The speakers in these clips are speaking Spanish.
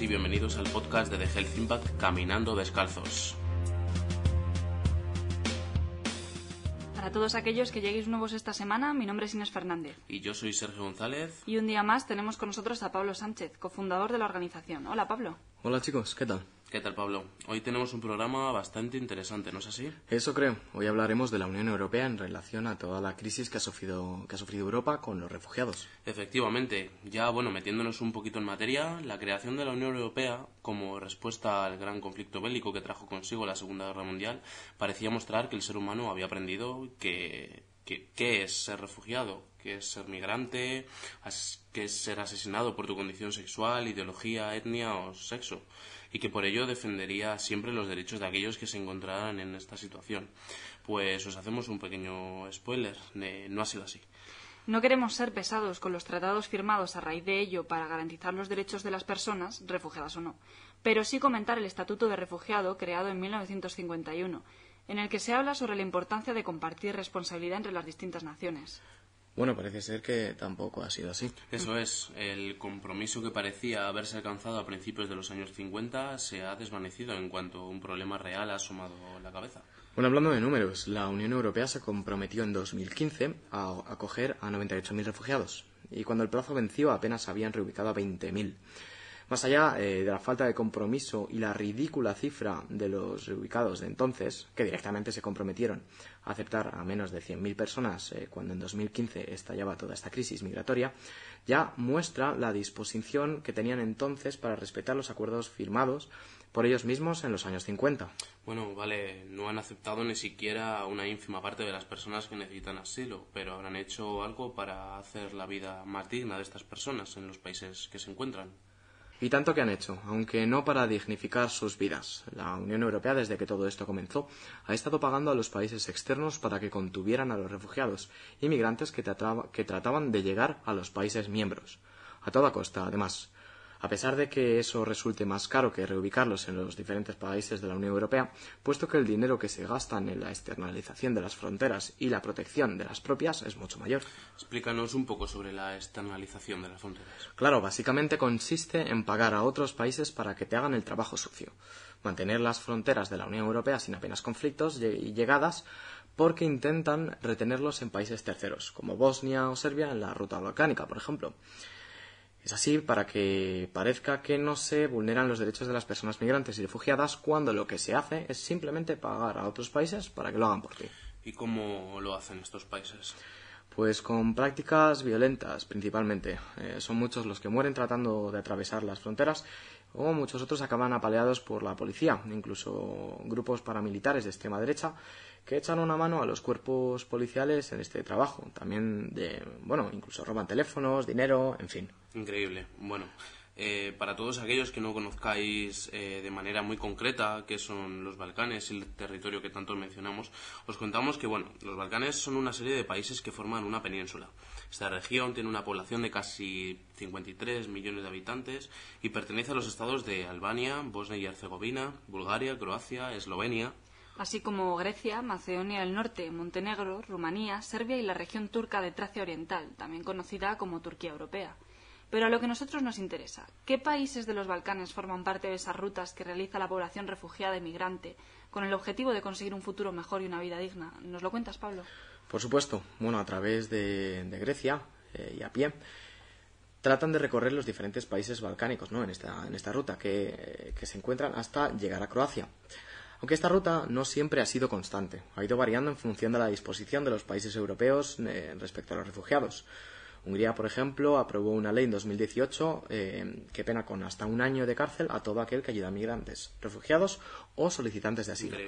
y bienvenidos al podcast de The Health Impact Caminando Descalzos. Para todos aquellos que lleguéis nuevos esta semana, mi nombre es Inés Fernández. Y yo soy Sergio González. Y un día más tenemos con nosotros a Pablo Sánchez, cofundador de la organización. Hola, Pablo. Hola chicos, ¿qué tal? ¿Qué tal, Pablo? Hoy tenemos un programa bastante interesante, ¿no es así? Eso creo. Hoy hablaremos de la Unión Europea en relación a toda la crisis que ha sufrido, que ha sufrido Europa con los refugiados. Efectivamente. Ya, bueno, metiéndonos un poquito en materia, la creación de la Unión Europea como respuesta al gran conflicto bélico que trajo consigo la Segunda Guerra Mundial parecía mostrar que el ser humano había aprendido que qué es ser refugiado, qué es ser migrante, qué es ser asesinado por tu condición sexual, ideología, etnia o sexo y que por ello defendería siempre los derechos de aquellos que se encontraran en esta situación. Pues os hacemos un pequeño spoiler, no ha sido así. No queremos ser pesados con los tratados firmados a raíz de ello para garantizar los derechos de las personas, refugiadas o no, pero sí comentar el Estatuto de Refugiado creado en 1951, en el que se habla sobre la importancia de compartir responsabilidad entre las distintas naciones. Bueno, parece ser que tampoco ha sido así. Eso es. El compromiso que parecía haberse alcanzado a principios de los años 50 se ha desvanecido en cuanto un problema real ha asomado la cabeza. Bueno, hablando de números, la Unión Europea se comprometió en 2015 a acoger a 98.000 refugiados y cuando el plazo venció apenas habían reubicado a 20.000. Más allá eh, de la falta de compromiso y la ridícula cifra de los reubicados de entonces, que directamente se comprometieron a aceptar a menos de 100.000 personas eh, cuando en 2015 estallaba toda esta crisis migratoria, ya muestra la disposición que tenían entonces para respetar los acuerdos firmados por ellos mismos en los años 50. Bueno, vale, no han aceptado ni siquiera una ínfima parte de las personas que necesitan asilo, pero habrán hecho algo para hacer la vida más digna de estas personas en los países que se encuentran. Y tanto que han hecho, aunque no para dignificar sus vidas. La Unión Europea, desde que todo esto comenzó, ha estado pagando a los países externos para que contuvieran a los refugiados, inmigrantes que, que trataban de llegar a los países miembros. A toda costa, además. A pesar de que eso resulte más caro que reubicarlos en los diferentes países de la Unión Europea, puesto que el dinero que se gastan en la externalización de las fronteras y la protección de las propias es mucho mayor. Explícanos un poco sobre la externalización de las fronteras. Claro, básicamente consiste en pagar a otros países para que te hagan el trabajo sucio, mantener las fronteras de la Unión Europea sin apenas conflictos y llegadas porque intentan retenerlos en países terceros, como Bosnia o Serbia en la ruta balcánica, por ejemplo. Es así para que parezca que no se vulneran los derechos de las personas migrantes y refugiadas cuando lo que se hace es simplemente pagar a otros países para que lo hagan por ti. ¿Y cómo lo hacen estos países? Pues con prácticas violentas principalmente. Eh, son muchos los que mueren tratando de atravesar las fronteras o muchos otros acaban apaleados por la policía, incluso grupos paramilitares de extrema derecha que echan una mano a los cuerpos policiales en este trabajo. También de, bueno, incluso roban teléfonos, dinero, en fin. Increíble. Bueno, eh, para todos aquellos que no conozcáis eh, de manera muy concreta qué son los Balcanes y el territorio que tanto mencionamos, os contamos que bueno, los Balcanes son una serie de países que forman una península. Esta región tiene una población de casi 53 millones de habitantes y pertenece a los estados de Albania, Bosnia y Herzegovina, Bulgaria, Croacia, Eslovenia, así como Grecia, Macedonia del Norte, Montenegro, Rumanía, Serbia y la región turca de Tracia Oriental, también conocida como Turquía Europea. Pero a lo que a nosotros nos interesa, ¿qué países de los Balcanes forman parte de esas rutas que realiza la población refugiada y migrante con el objetivo de conseguir un futuro mejor y una vida digna? ¿Nos lo cuentas, Pablo? Por supuesto. Bueno, a través de, Grecia eh, y a pie tratan de recorrer los diferentes países balcánicos ¿no? en, esta, ruta que, que se encuentran hasta llegar a Croacia. Aunque esta ruta no siempre ha sido constante, ha ido variando en función de la disposición de los países europeos eh, respecto a los refugiados. Hungría, por ejemplo, aprobó una ley en 2018 eh, que pena con hasta un año de cárcel a todo aquel que ayuda a migrantes, refugiados o solicitantes de asilo,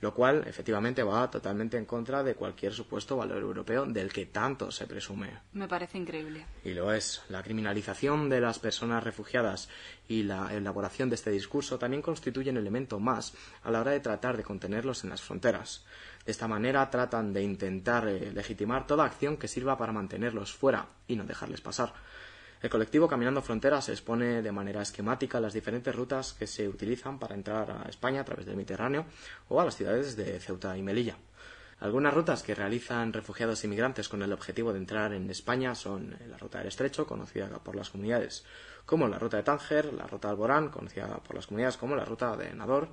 lo cual efectivamente va totalmente en contra de cualquier supuesto valor europeo del que tanto se presume. Me parece increíble. Y lo es. La criminalización de las personas refugiadas y la elaboración de este discurso también constituyen elemento más a la hora de tratar de contenerlos en las fronteras. De esta manera tratan de intentar eh, legitimar toda acción que sirva para mantenerlos fuera y no dejarles pasar. El colectivo Caminando Fronteras expone de manera esquemática las diferentes rutas que se utilizan para entrar a España a través del Mediterráneo o a las ciudades de Ceuta y Melilla. Algunas rutas que realizan refugiados inmigrantes con el objetivo de entrar en España son la ruta del Estrecho, conocida por las comunidades como la ruta de Tánger, la ruta de Alborán, conocida por las comunidades como la ruta de Nador.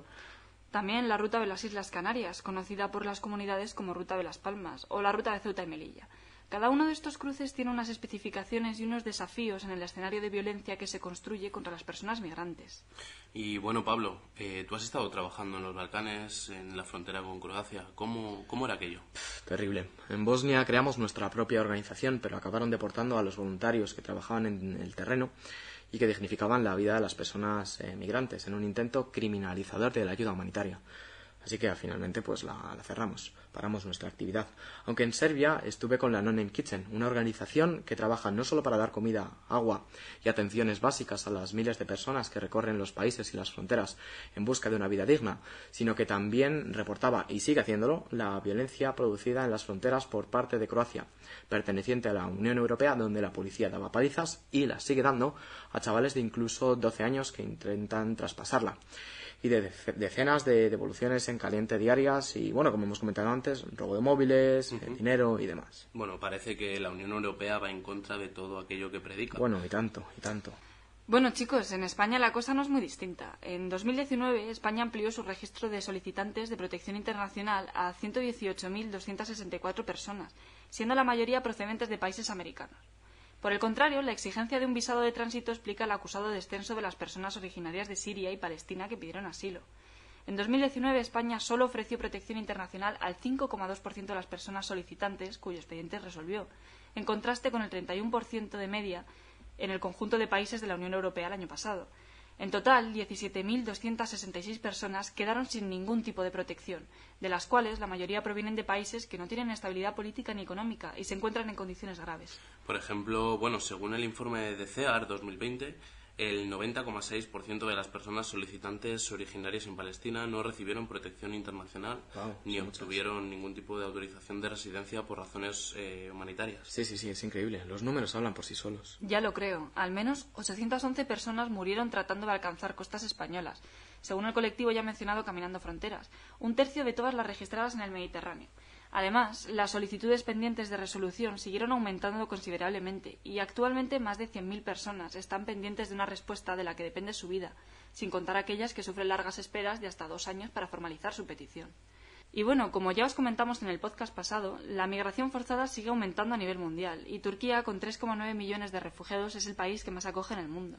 También la ruta de las Islas Canarias, conocida por las comunidades como ruta de las Palmas, o la ruta de Ceuta y Melilla. Cada uno de estos cruces tiene unas especificaciones y unos desafíos en el escenario de violencia que se construye contra las personas migrantes. Y bueno, Pablo, eh, tú has estado trabajando en los Balcanes, en la frontera con Croacia. ¿Cómo, ¿Cómo era aquello? Terrible. En Bosnia creamos nuestra propia organización, pero acabaron deportando a los voluntarios que trabajaban en el terreno y que dignificaban la vida de las personas eh, migrantes en un intento criminalizador de la ayuda humanitaria. Así que finalmente pues la, cerramos, paramos nuestra actividad. Aunque en Serbia estuve con la Non Kitchen, una organización que trabaja no solo para dar comida, agua y atenciones básicas a las miles de personas que recorren los países y las fronteras en busca de una vida digna, sino que también reportaba, y sigue haciéndolo, la violencia producida en las fronteras por parte de Croacia, perteneciente a la Unión Europea, donde la policía daba palizas y las sigue dando a chavales de incluso 12 años que intentan traspasarla y de decenas de devoluciones en caliente diarias y, bueno, como hemos comentado antes, robo de móviles, dinero y demás. Bueno, parece que la Unión Europea va en contra de todo aquello que predica. Bueno, y tanto, y tanto. Bueno, chicos, en España la cosa no es muy distinta. En 2019, España amplió su registro de solicitantes de protección internacional a 118.264 personas, siendo la mayoría procedentes de países americanos. Por el contrario, la exigencia de un visado de tránsito explica el acusado descenso de las personas originarias de Siria y Palestina que pidieron asilo. En 2019, España solo ofreció protección internacional al 5,2% de las personas solicitantes cuyo expediente resolvió, en contraste con el 31% de media en el conjunto de países de la Unión Europea el año pasado. En total, 17.266 personas quedaron sin ningún tipo de protección, de las cuales la mayoría provienen de países que no tienen estabilidad política ni económica y se encuentran en condiciones graves. Por ejemplo, bueno, según el informe de CEAR 2020, el 90,6% de las personas solicitantes originarias en Palestina no recibieron protección internacional ni obtuvieron ningún tipo de autorización de residencia por razones eh, humanitarias. Sí, sí, sí, es increíble. Los números hablan por sí solos. Ya lo creo. Al menos 811 personas murieron tratando de alcanzar costas españolas, según el colectivo ya mencionado Caminando Fronteras, un tercio de todas las registradas en el Mediterráneo. Además, las solicitudes pendientes de resolución siguieron aumentando considerablemente y actualmente más de 100.000 personas están pendientes de una respuesta de la que depende su vida, sin contar aquellas que sufren largas esperas de hasta dos años para formalizar su petición. Y bueno, como ya os comentamos en el podcast pasado, la migración forzada sigue aumentando a nivel mundial y Turquía, con 3,9 millones de refugiados, es el país que más acoge en el mundo.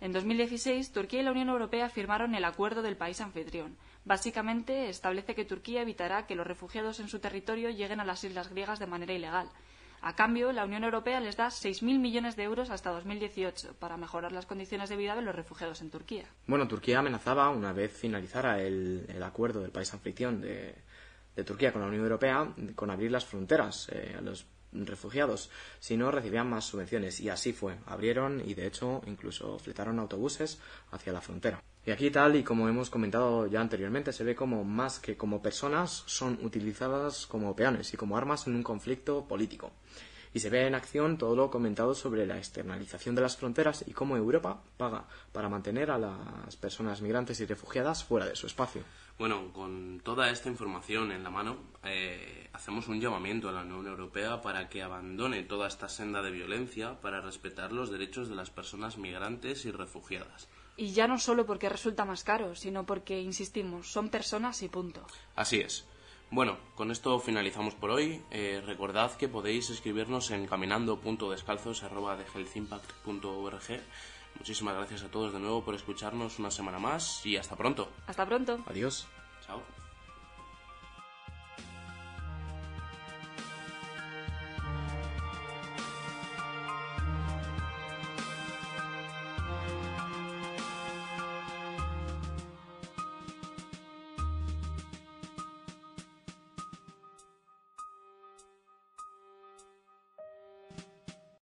En 2016, Turquía y la Unión Europea firmaron el Acuerdo del País Anfitrión. Básicamente, establece que Turquía evitará que los refugiados en su territorio lleguen a las islas griegas de manera ilegal. A cambio, la Unión Europea les da 6.000 millones de euros hasta 2018 para mejorar las condiciones de vida de los refugiados en Turquía. Bueno, Turquía amenazaba, una vez finalizara el, acuerdo del país anfitrión de, Turquía con la Unión Europea, con abrir las fronteras eh, a los refugiados, si no recibían más subvenciones. Y así fue. Abrieron y, de hecho, incluso fletaron autobuses hacia la frontera. Y aquí, tal y como hemos comentado ya anteriormente, se ve como más que como personas son utilizadas como peones y como armas en un conflicto político. Y se ve en acción todo lo comentado sobre la externalización de las fronteras y cómo Europa paga para mantener a las personas migrantes y refugiadas fuera de su espacio. Bueno, con toda esta información en la mano, eh, hacemos un llamamiento a la Unión Europea para que abandone toda esta senda de violencia para respetar los derechos de las personas migrantes y refugiadas. Y ya no solo porque resulta más caro, sino porque, insistimos, son personas y punto. Así es. Bueno, con esto finalizamos por hoy. Eh, recordad que podéis escribirnos en caminando.descalzos.org Muchísimas gracias a todos de nuevo por escucharnos una semana más y hasta pronto. Hasta pronto. Adiós. Chao.